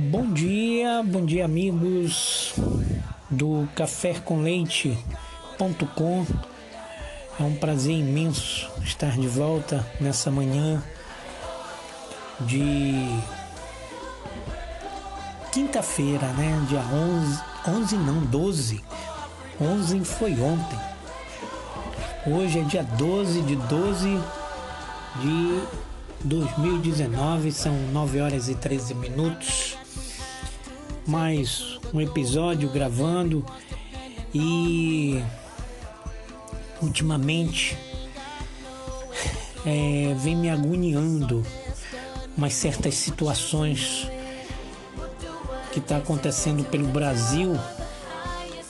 Bom dia, bom dia amigos do Café. É um prazer imenso estar de volta nessa manhã de quinta-feira, né? Dia 11, 11 não, 12. 11 foi ontem. Hoje é dia 12 de 12 de 2019, são 9 horas e 13 minutos. Mais um episódio gravando e ultimamente é, vem me agoniando umas certas situações que está acontecendo pelo Brasil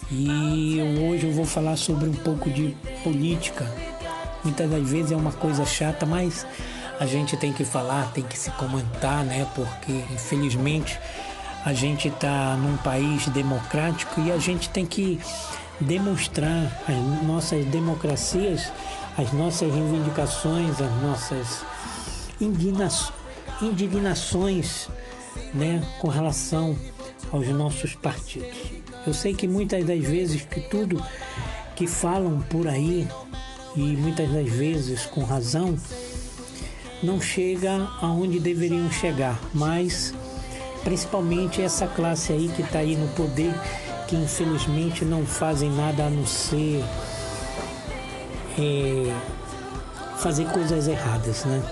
e hoje eu vou falar sobre um pouco de política. Muitas das vezes é uma coisa chata, mas a gente tem que falar, tem que se comentar, né? Porque infelizmente a gente está num país democrático e a gente tem que demonstrar as nossas democracias, as nossas reivindicações, as nossas indignações, né, com relação aos nossos partidos. Eu sei que muitas das vezes que tudo que falam por aí e muitas das vezes com razão não chega aonde deveriam chegar, mas principalmente essa classe aí que está aí no poder que infelizmente não fazem nada a não ser é, fazer coisas erradas, né?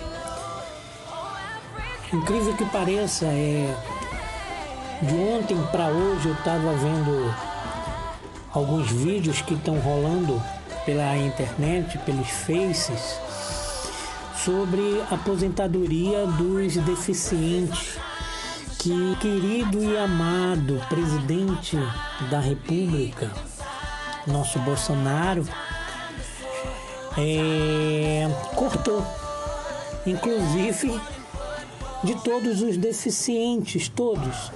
Incrível que pareça, é, de ontem para hoje eu estava vendo alguns vídeos que estão rolando pela internet, pelos faces, sobre aposentadoria dos deficientes que querido e amado presidente da República, nosso Bolsonaro, é, cortou, inclusive de todos os deficientes, todos.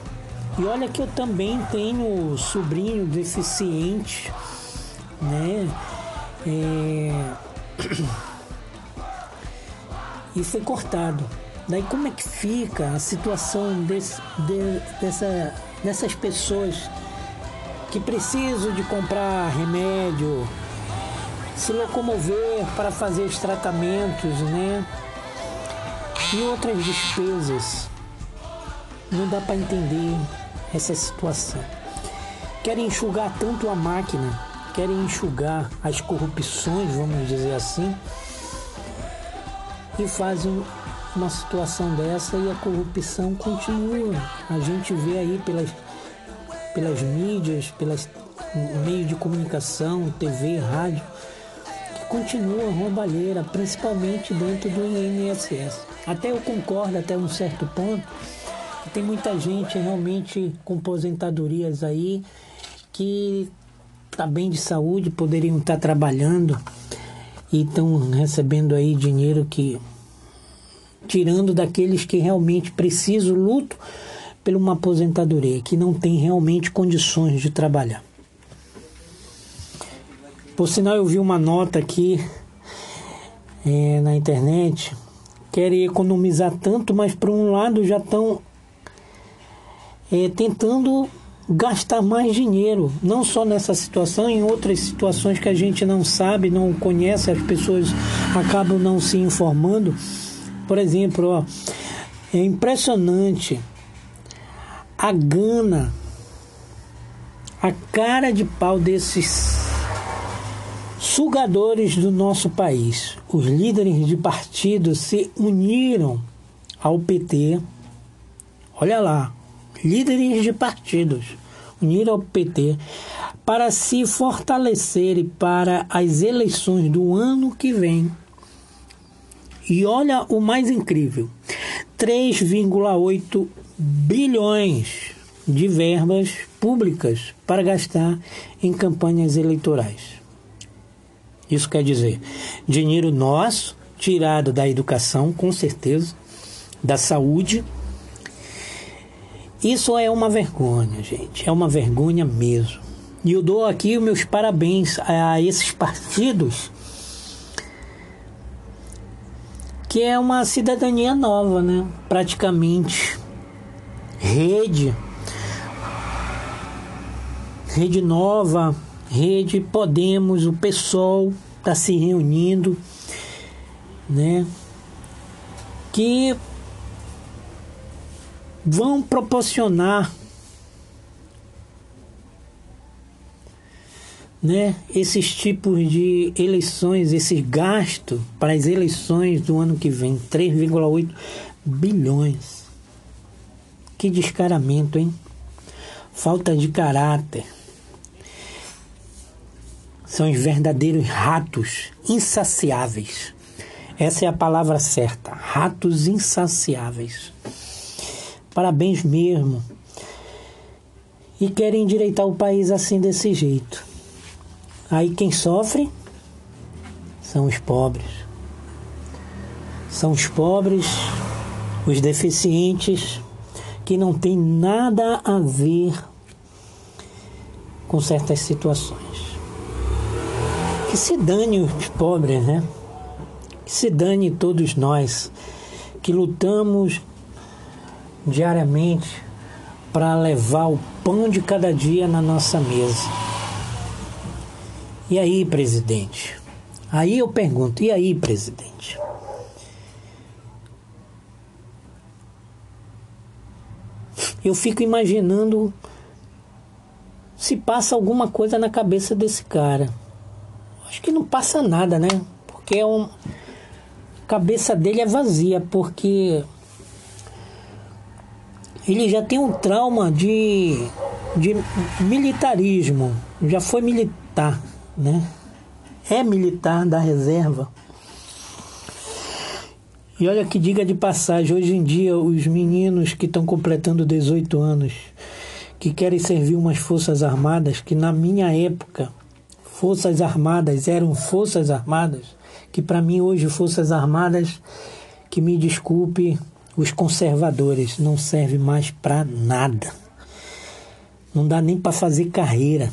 E olha que eu também tenho sobrinho deficiente, né? É... E foi cortado. Daí como é que fica a situação desse, de, dessa, dessas pessoas que precisam de comprar remédio, se locomover para fazer os tratamentos, né? E outras despesas. Não dá para entender essa situação. Querem enxugar tanto a máquina, querem enxugar as corrupções, vamos dizer assim, e fazem uma situação dessa e a corrupção continua. A gente vê aí pelas, pelas mídias, pelas meios de comunicação, TV, rádio, que continua roubalheira, principalmente dentro do INSS. Até eu concordo até um certo ponto tem muita gente realmente com aposentadorias aí que está bem de saúde, poderiam estar tá trabalhando e estão recebendo aí dinheiro que tirando daqueles que realmente precisam luto por uma aposentadoria, que não tem realmente condições de trabalhar. Por sinal, eu vi uma nota aqui é, na internet, querem economizar tanto, mas por um lado já estão é, tentando gastar mais dinheiro, não só nessa situação, em outras situações que a gente não sabe, não conhece, as pessoas acabam não se informando. Por exemplo, ó, é impressionante a gana, a cara de pau desses sugadores do nosso país. Os líderes de partido se uniram ao PT. Olha lá, líderes de partidos uniram ao PT para se fortalecerem para as eleições do ano que vem. E olha o mais incrível: 3,8 bilhões de verbas públicas para gastar em campanhas eleitorais. Isso quer dizer, dinheiro nosso, tirado da educação, com certeza, da saúde. Isso é uma vergonha, gente. É uma vergonha mesmo. E eu dou aqui meus parabéns a esses partidos que é uma cidadania nova, né? Praticamente. rede, rede nova, rede Podemos, o PSOL está se reunindo, né? Que vão proporcionar né, esses tipos de eleições, esse gasto para as eleições do ano que vem, 3,8 bilhões. Que descaramento, hein? Falta de caráter. São os verdadeiros ratos insaciáveis. Essa é a palavra certa. Ratos insaciáveis. Parabéns mesmo. E querem endireitar o país assim desse jeito. Aí quem sofre são os pobres. São os pobres, os deficientes, que não tem nada a ver com certas situações. Que se dane os pobres, né? Que se dane todos nós que lutamos diariamente para levar o pão de cada dia na nossa mesa. E aí, presidente? Aí eu pergunto, e aí, presidente? Eu fico imaginando se passa alguma coisa na cabeça desse cara. Acho que não passa nada, né? Porque é um... a cabeça dele é vazia, porque ele já tem um trauma de, de militarismo, já foi militar né? É militar da reserva. E olha que diga de passagem, hoje em dia os meninos que estão completando 18 anos, que querem servir umas forças armadas, que na minha época forças armadas eram forças armadas, que para mim hoje forças armadas, que me desculpe os conservadores, não serve mais para nada. Não dá nem para fazer carreira.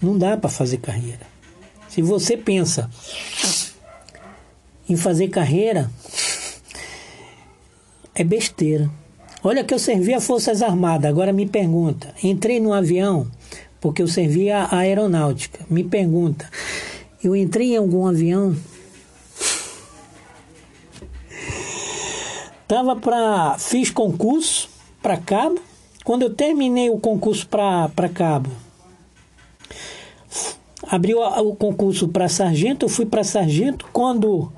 Não dá para fazer carreira. Se você pensa em fazer carreira, é besteira. Olha que eu servi a Forças Armadas, agora me pergunta. Entrei no avião porque eu servi a aeronáutica. Me pergunta, eu entrei em algum avião? Tava para fiz concurso para cabo. Quando eu terminei o concurso para cabo, abriu o concurso para sargento, eu fui para sargento. Quando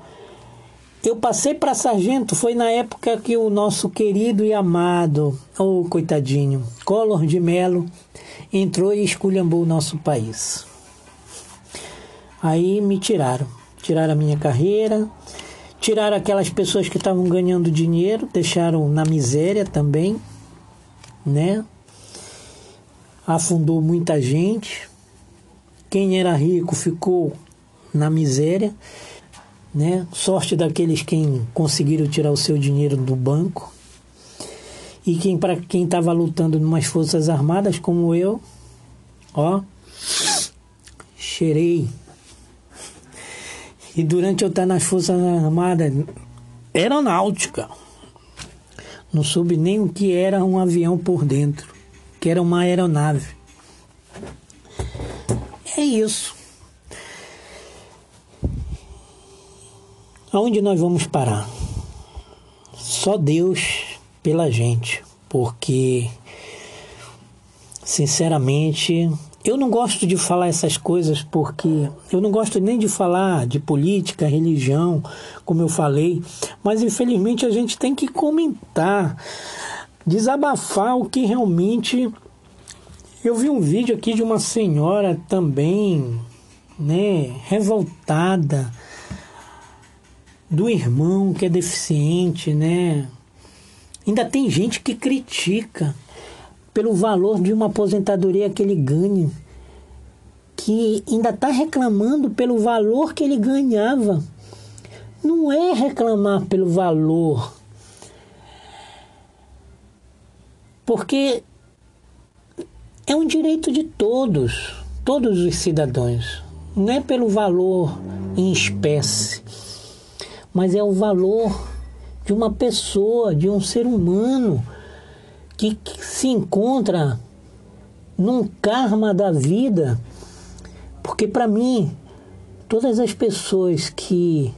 eu passei para sargento, foi na época que o nosso querido e amado, oh coitadinho, Collor de Mello, entrou e esculhambou o nosso país. Aí me tiraram, tiraram a minha carreira, tiraram aquelas pessoas que estavam ganhando dinheiro, deixaram na miséria também, né? Afundou muita gente. Quem era rico ficou na miséria, né? Sorte daqueles quem conseguiram tirar o seu dinheiro do banco. E quem para quem estava lutando em umas forças armadas como eu, ó, cheirei. E durante eu estar nas forças armadas, aeronáutica, não soube nem o que era um avião por dentro, que era uma aeronave. É isso. Aonde nós vamos parar? Só Deus pela gente, porque sinceramente eu não gosto de falar essas coisas porque eu não gosto nem de falar de política, religião, como eu falei, mas infelizmente a gente tem que comentar, desabafar o que realmente eu vi um vídeo aqui de uma senhora também, né, revoltada do irmão que é deficiente, né? Ainda tem gente que critica pelo valor de uma aposentadoria que ele ganha, que ainda está reclamando pelo valor que ele ganhava. Não é reclamar pelo valor, porque é um direito de todos, todos os cidadãos. Não é pelo valor em espécie, mas é o valor de uma pessoa, de um ser humano que, se encontra num karma da vida, porque para mim, todas as pessoas que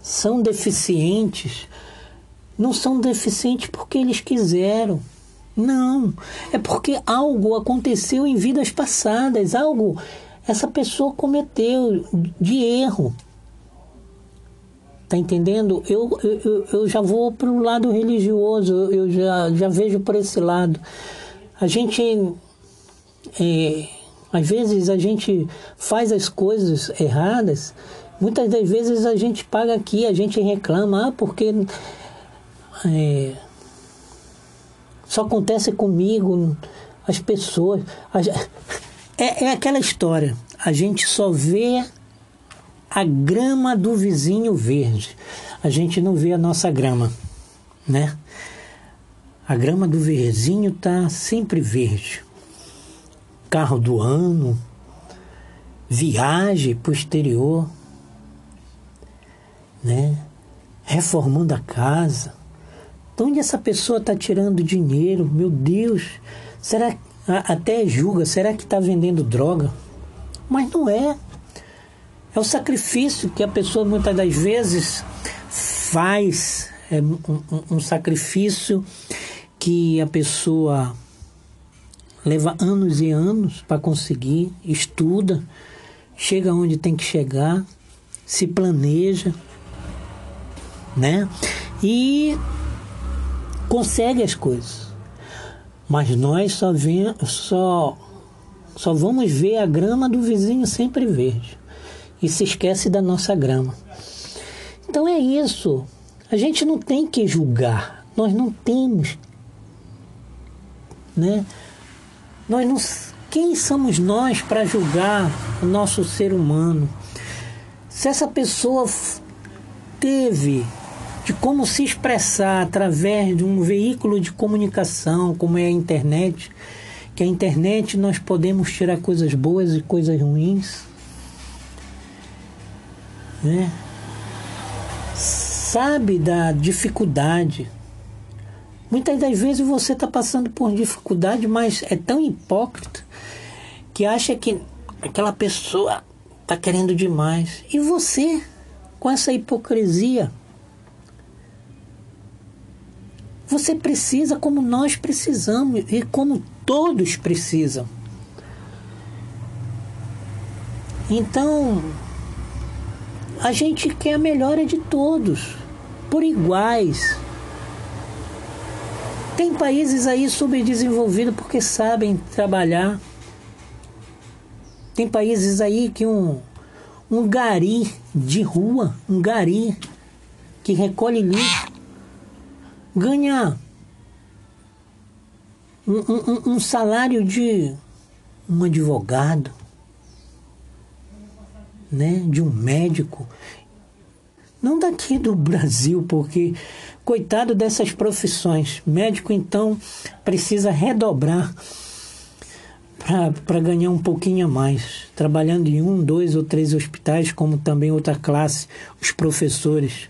são deficientes não são deficientes porque eles quiseram. Não, é porque algo aconteceu em vidas passadas, algo essa pessoa cometeu de erro. Tá entendendo? Eu, eu, eu já vou para o lado religioso, eu já, já vejo por esse lado. A gente, é, às vezes, a gente faz as coisas erradas, muitas das vezes a gente paga aqui, a gente reclama, ah, porque é, só acontece comigo, as pessoas. é, é aquela história, a gente só vê a grama do vizinho verde. A gente não vê a nossa grama, né? A grama do vizinho tá sempre verde. Carro do ano, viagem posterior, né? Reformando a casa. De onde essa pessoa está tirando dinheiro? Meu Deus! Será até julga? Será que está vendendo droga? Mas não é. É o sacrifício que a pessoa muitas das vezes faz, é um, um, um sacrifício que a pessoa leva anos e anos para conseguir, estuda, chega onde tem que chegar, se planeja, né? E consegue as coisas. Mas nós só, vem, só, só vamos ver a grama do vizinho sempre verde e se esquece da nossa grama. Então é isso. A gente não tem que julgar. Nós não temos. Né? Nós não, quem somos nós para julgar o nosso ser humano? Se essa pessoa teve de como se expressar através de um veículo de comunicação, como é a internet, que a internet nós podemos tirar coisas boas e coisas ruins, né? sabe da dificuldade. Muitas das vezes você está passando por dificuldade, mas é tão hipócrita que acha que aquela pessoa está querendo demais. E você, com essa hipocrisia, você precisa como nós precisamos e como todos precisam. Então, a gente quer a melhora de todos, por iguais. Tem países aí subdesenvolvidos porque sabem trabalhar. Tem países aí que um, um gari de rua, um gari que recolhe lixo, ganha um, um, um salário de um advogado né, de um médico, não daqui do Brasil, porque coitado dessas profissões, médico então precisa redobrar para ganhar um pouquinho a mais, trabalhando em um, dois ou três hospitais, como também outra classe, os professores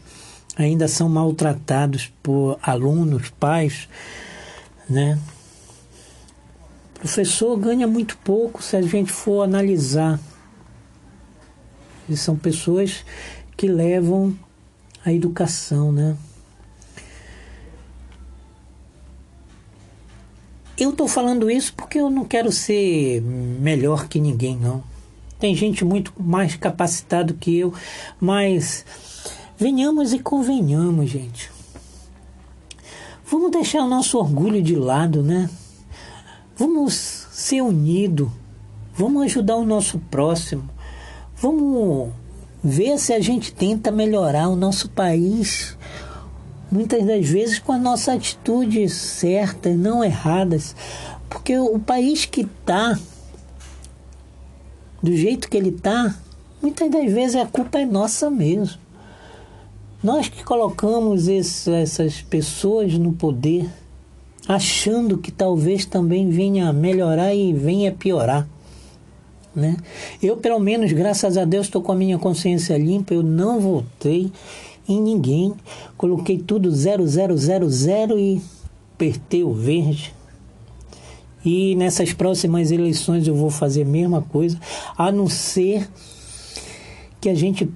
ainda são maltratados por alunos, pais, né? O professor ganha muito pouco se a gente for analisar e são pessoas que levam a educação, né? Eu estou falando isso porque eu não quero ser melhor que ninguém, não. Tem gente muito mais capacitada que eu, mas venhamos e convenhamos, gente. Vamos deixar o nosso orgulho de lado, né? Vamos ser unidos. Vamos ajudar o nosso próximo. Vamos ver se a gente tenta melhorar o nosso país, muitas das vezes com as nossas atitudes certas, não erradas, porque o país que está do jeito que ele está, muitas das vezes a culpa é nossa mesmo. Nós que colocamos esse, essas pessoas no poder, achando que talvez também venha a melhorar e venha a piorar. Né? Eu, pelo menos, graças a Deus, estou com a minha consciência limpa, eu não voltei em ninguém. Coloquei tudo 0000 e apertei o verde. E nessas próximas eleições eu vou fazer a mesma coisa, a não ser que a gente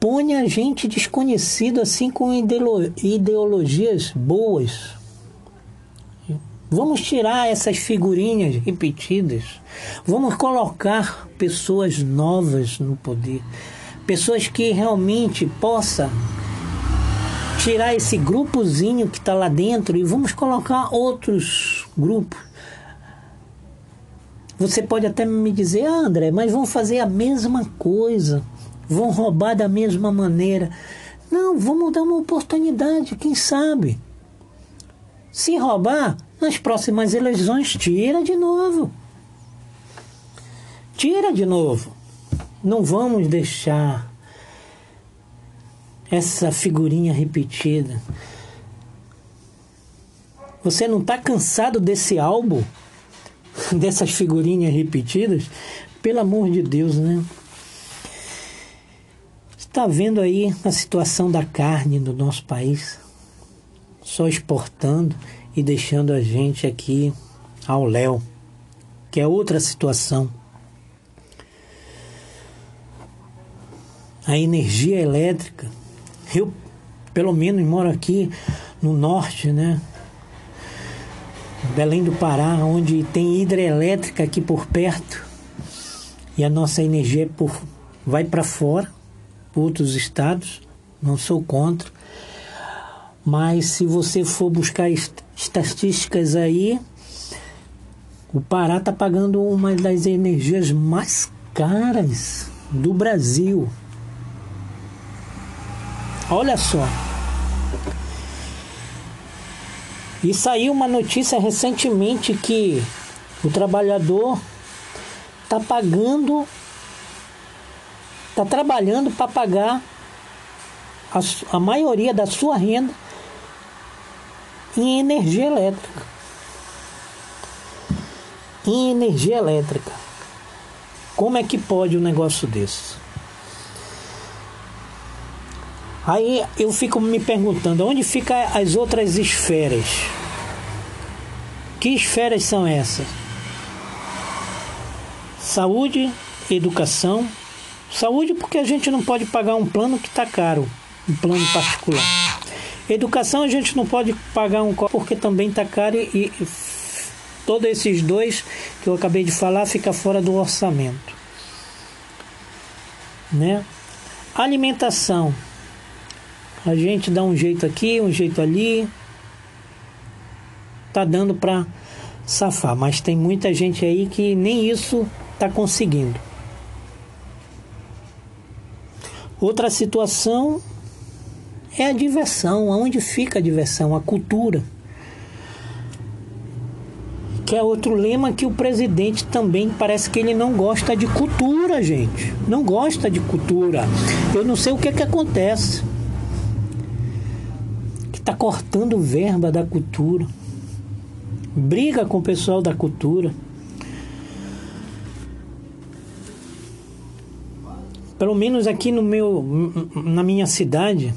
ponha gente desconhecido assim com ideologias boas. Vamos tirar essas figurinhas repetidas. Vamos colocar pessoas novas no poder. Pessoas que realmente possam tirar esse grupozinho que está lá dentro e vamos colocar outros grupos. Você pode até me dizer, ah, André, mas vão fazer a mesma coisa, vão roubar da mesma maneira. Não, vamos dar uma oportunidade, quem sabe? Se roubar, nas próximas eleições, tira de novo. Tira de novo. Não vamos deixar essa figurinha repetida. Você não está cansado desse álbum? Dessas figurinhas repetidas? Pelo amor de Deus, né? Está vendo aí a situação da carne no nosso país? Só exportando e deixando a gente aqui ao léu, que é outra situação. A energia elétrica eu, pelo menos, moro aqui no norte, né? Belém do Pará, onde tem hidrelétrica aqui por perto. E a nossa energia é por, vai para fora, outros estados. Não sou contra. Mas se você for buscar estatísticas aí, o Pará está pagando uma das energias mais caras do Brasil. Olha só. E saiu uma notícia recentemente que o trabalhador está pagando, está trabalhando para pagar a, a maioria da sua renda em energia elétrica. Em energia elétrica. Como é que pode um negócio desse? Aí eu fico me perguntando, onde ficam as outras esferas? Que esferas são essas? Saúde, educação. Saúde porque a gente não pode pagar um plano que está caro, um plano particular. Educação a gente não pode pagar um porque também está caro e, e todos esses dois que eu acabei de falar fica fora do orçamento. Né? Alimentação a gente dá um jeito aqui, um jeito ali. Tá dando para safar, mas tem muita gente aí que nem isso tá conseguindo. Outra situação é a diversão, aonde fica a diversão, a cultura. Que é outro lema que o presidente também parece que ele não gosta de cultura, gente. Não gosta de cultura. Eu não sei o que que acontece está cortando verba da cultura, briga com o pessoal da cultura. Pelo menos aqui no meu, na minha cidade,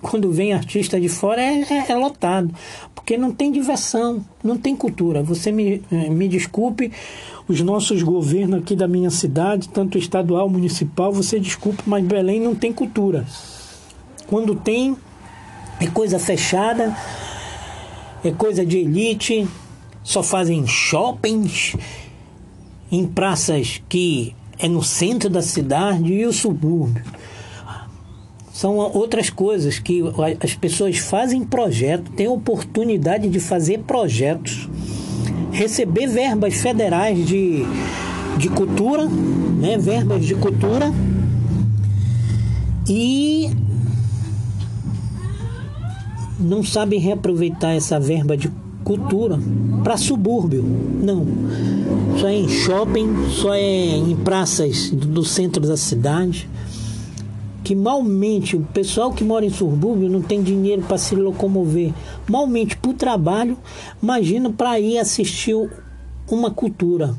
quando vem artista de fora é, é, é, lotado, porque não tem diversão, não tem cultura. Você me, me desculpe, os nossos governos aqui da minha cidade, tanto estadual, municipal, você desculpe, mas Belém não tem cultura. Quando tem, é coisa fechada, é coisa de elite, só fazem shoppings em praças que é no centro da cidade e o subúrbio. São outras coisas que as pessoas fazem projeto, têm oportunidade de fazer projetos, receber verbas federais de, de cultura, né, verbas de cultura e não sabem reaproveitar essa verba de cultura para subúrbio. Não. Só é em shopping, só é em praças do centro da cidade. Que malmente o pessoal que mora em subúrbio não tem dinheiro para se locomover. Malmente para o trabalho, imagina para ir assistir uma cultura,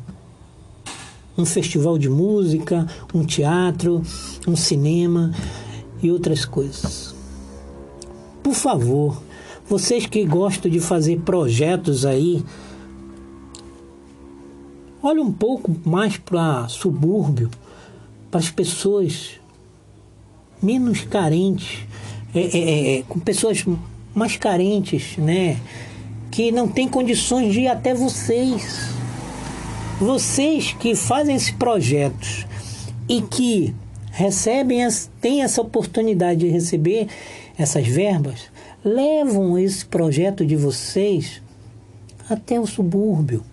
um festival de música, um teatro, um cinema e outras coisas. Por favor, vocês que gostam de fazer projetos aí, olhe um pouco mais para subúrbio, para as pessoas menos carentes, é, é, é, é, com pessoas mais carentes, né? Que não têm condições de ir até vocês. Vocês que fazem esses projetos e que recebem, têm essa oportunidade de receber essas verbas, levam esse projeto de vocês até o subúrbio.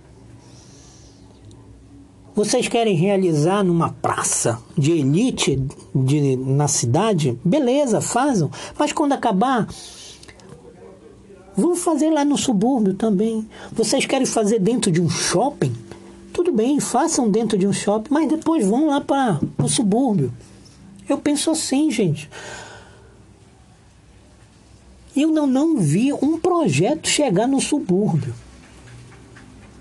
Vocês querem realizar numa praça de elite de, na cidade? Beleza, fazem. Mas quando acabar, vão fazer lá no subúrbio também. Vocês querem fazer dentro de um shopping? Tudo bem, façam dentro de um shopping, mas depois vão lá para o subúrbio. Eu penso assim, gente. Eu não, não vi um projeto chegar no subúrbio.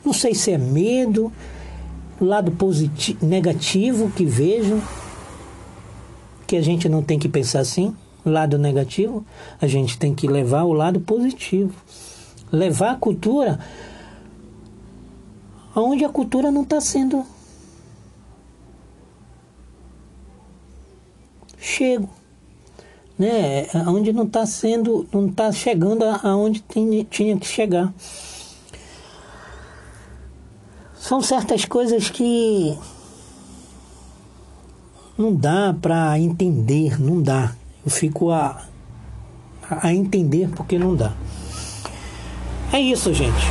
Não sei se é medo, lado positivo, negativo que vejo, que a gente não tem que pensar assim, lado negativo, a gente tem que levar o lado positivo. Levar a cultura aonde a cultura não está sendo chego, né? Onde não está sendo, não está chegando aonde tinha que chegar. São certas coisas que não dá para entender, não dá. Eu fico a, a entender porque não dá. É isso, gente.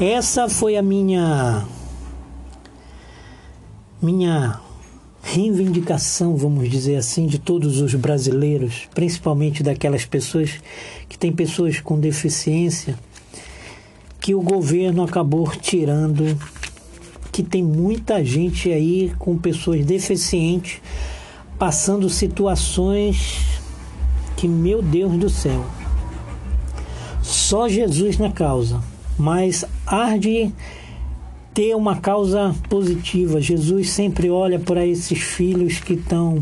Essa foi a minha minha reivindicação, vamos dizer assim, de todos os brasileiros, principalmente daquelas pessoas que têm pessoas com deficiência, que o governo acabou tirando que tem muita gente aí com pessoas deficientes passando situações que, meu Deus do céu, só Jesus na causa, mas arde ter uma causa positiva. Jesus sempre olha para esses filhos que estão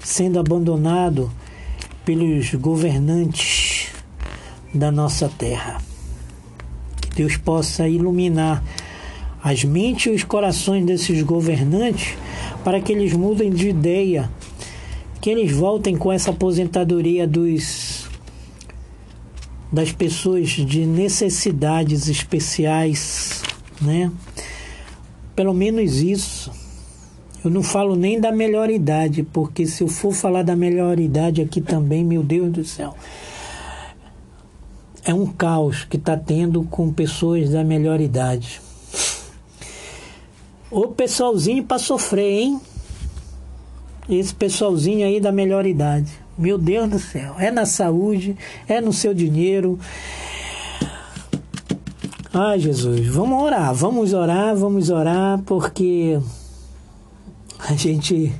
sendo abandonados pelos governantes da nossa terra. Que Deus possa iluminar as mentes e os corações desses governantes para que eles mudem de ideia, que eles voltem com essa aposentadoria dos das pessoas de necessidades especiais, né? Pelo menos isso. Eu não falo nem da melhor idade, porque se eu for falar da melhor idade aqui também, meu Deus do céu, é um caos que está tendo com pessoas da melhor idade. O pessoalzinho para sofrer, hein? Esse pessoalzinho aí da melhor idade. Meu Deus do céu. É na saúde, é no seu dinheiro. Ai, Jesus. Vamos orar, vamos orar, vamos orar, porque a gente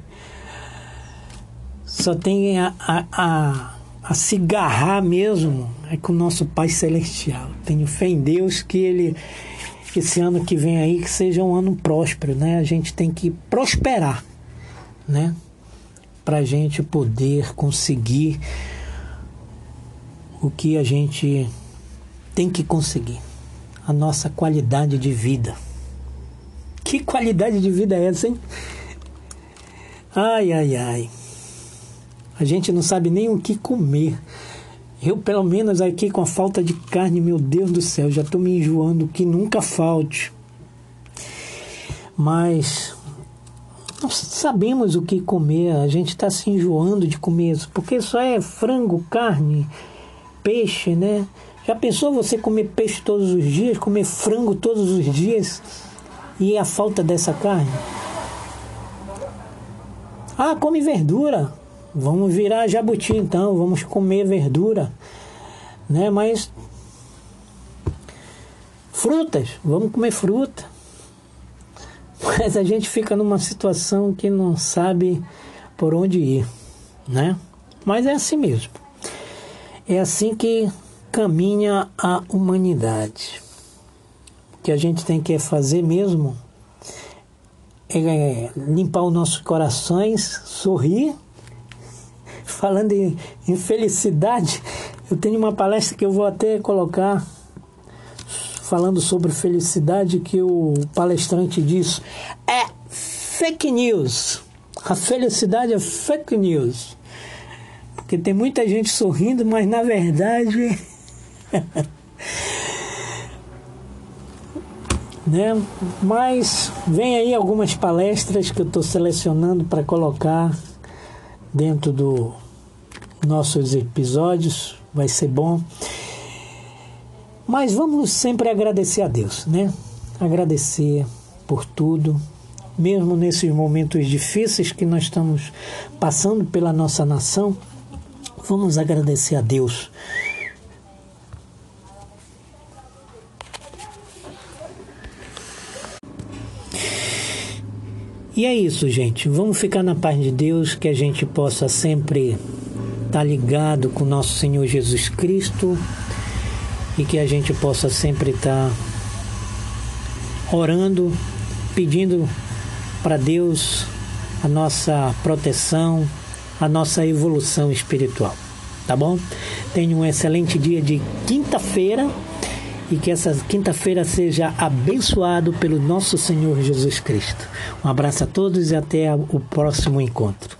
só tem a, a, a, a se garrar mesmo é com o nosso Pai Celestial. Tenho fé em Deus que Ele esse ano que vem aí que seja um ano próspero, né? A gente tem que prosperar, né? Para a gente poder conseguir o que a gente tem que conseguir, a nossa qualidade de vida. Que qualidade de vida é essa, hein? Ai, ai, ai. A gente não sabe nem o que comer. Eu, pelo menos aqui com a falta de carne, meu Deus do céu, já estou me enjoando que nunca falte. Mas nós sabemos o que comer, a gente está se enjoando de comer porque só é frango, carne, peixe, né? Já pensou você comer peixe todos os dias, comer frango todos os dias e a falta dessa carne? Ah, come verdura. Vamos virar jabuti então, vamos comer verdura, né? Mas frutas, vamos comer fruta. Mas a gente fica numa situação que não sabe por onde ir, né? Mas é assim mesmo. É assim que caminha a humanidade. O que a gente tem que fazer mesmo é, limpar os nossos corações, sorrir. Falando em, em felicidade, eu tenho uma palestra que eu vou até colocar falando sobre felicidade que o palestrante diz é fake news. A felicidade é fake news. Porque tem muita gente sorrindo, mas na verdade né? Mas vem aí algumas palestras que eu estou selecionando para colocar dentro dos nossos episódios, vai ser bom. Mas vamos sempre agradecer a Deus, né? Agradecer por tudo, mesmo nesses momentos difíceis que nós estamos passando pela nossa nação, vamos agradecer a Deus E é isso, gente. Vamos ficar na paz de Deus, que a gente possa sempre estar tá ligado com nosso Senhor Jesus Cristo e que a gente possa sempre estar tá orando, pedindo para Deus a nossa proteção, a nossa evolução espiritual. Tá bom? Tenha um excelente dia de quinta-feira e que essa quinta-feira seja abençoado pelo nosso Senhor Jesus Cristo. Um abraço a todos e até o próximo encontro.